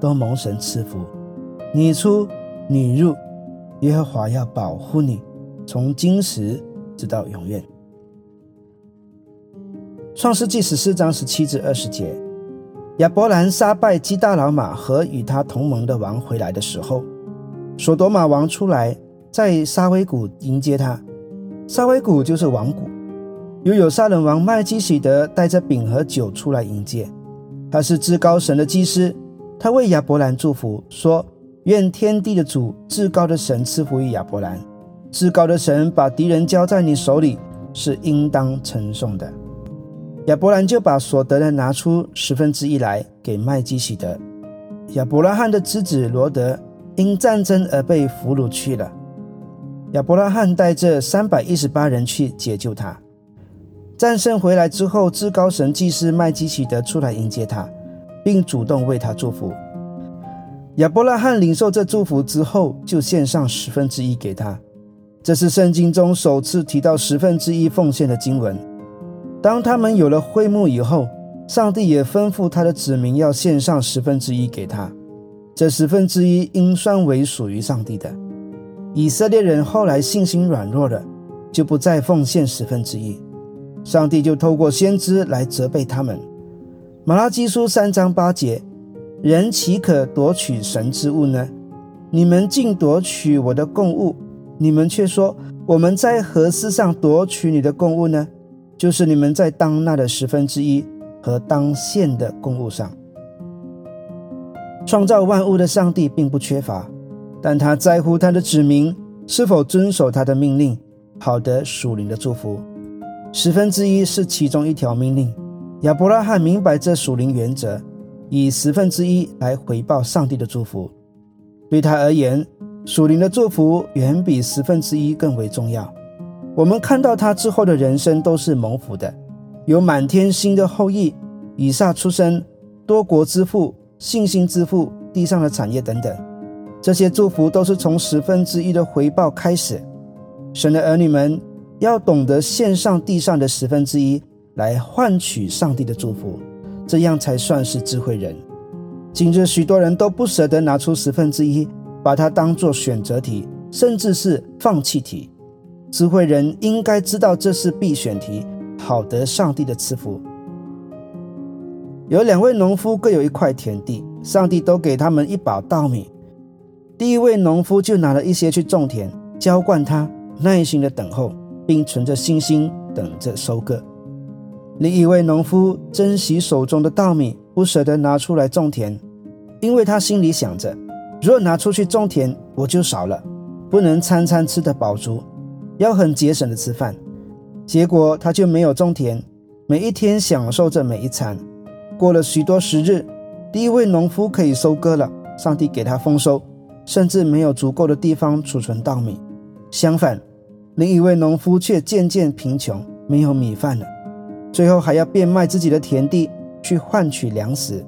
都蒙神赐福。你出你入，耶和华要保护你，从今时直到永远。创世纪十四章十七至二十节。亚伯兰杀败基大老马和与他同盟的王回来的时候，索多玛王出来在沙威谷迎接他。沙威谷就是王谷，又有杀人王麦基喜德带着饼和酒出来迎接。他是至高神的祭司，他为亚伯兰祝福，说：“愿天地的主、至高的神赐福于亚伯兰。至高的神把敌人交在你手里，是应当称颂的。”亚伯兰就把所得的拿出十分之一来给麦基喜德。亚伯拉罕的侄子罗德因战争而被俘虏去了。亚伯拉罕带着三百一十八人去解救他。战胜回来之后，至高神祭司麦基喜德出来迎接他，并主动为他祝福。亚伯拉罕领受这祝福之后，就献上十分之一给他。这是圣经中首次提到十分之一奉献的经文。当他们有了会幕以后，上帝也吩咐他的子民要献上十分之一给他。这十分之一应算为属于上帝的。以色列人后来信心软弱了，就不再奉献十分之一，上帝就透过先知来责备他们。马拉基书三章八节：人岂可夺取神之物呢？你们竟夺取我的供物，你们却说我们在何事上夺取你的供物呢？就是你们在当纳的十分之一和当献的供物上，创造万物的上帝并不缺乏，但他在乎他的子民是否遵守他的命令，好得属灵的祝福。十分之一是其中一条命令。亚伯拉罕明白这属灵原则，以十分之一来回报上帝的祝福。对他而言，属灵的祝福远比十分之一更为重要。我们看到他之后的人生都是蒙福的，有满天星的后裔，以撒出生，多国之父，信心之父，地上的产业等等，这些祝福都是从十分之一的回报开始。神的儿女们要懂得献上地上的十分之一来换取上帝的祝福，这样才算是智慧人。今日许多人都不舍得拿出十分之一，把它当做选择题，甚至是放弃题。智慧人应该知道这是必选题，好得上帝的赐福。有两位农夫各有一块田地，上帝都给他们一把稻米。第一位农夫就拿了一些去种田，浇灌它，耐心的等候，并存着信心等着收割。另一位农夫珍惜手中的稻米，不舍得拿出来种田，因为他心里想着，若拿出去种田，我就少了，不能餐餐吃得饱足。要很节省的吃饭，结果他就没有种田，每一天享受着每一餐。过了许多时日，第一位农夫可以收割了，上帝给他丰收，甚至没有足够的地方储存稻米。相反，另一位农夫却渐渐贫穷，没有米饭了，最后还要变卖自己的田地去换取粮食。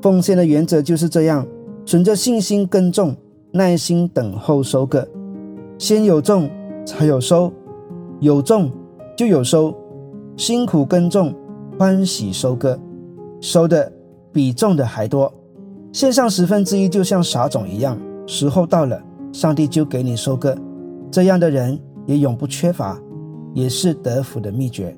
奉献的原则就是这样：存着信心耕种，耐心等候收割，先有种。才有收，有种就有收，辛苦耕种，欢喜收割，收的比种的还多。献上十分之一，就像撒种一样，时候到了，上帝就给你收割。这样的人也永不缺乏，也是得福的秘诀。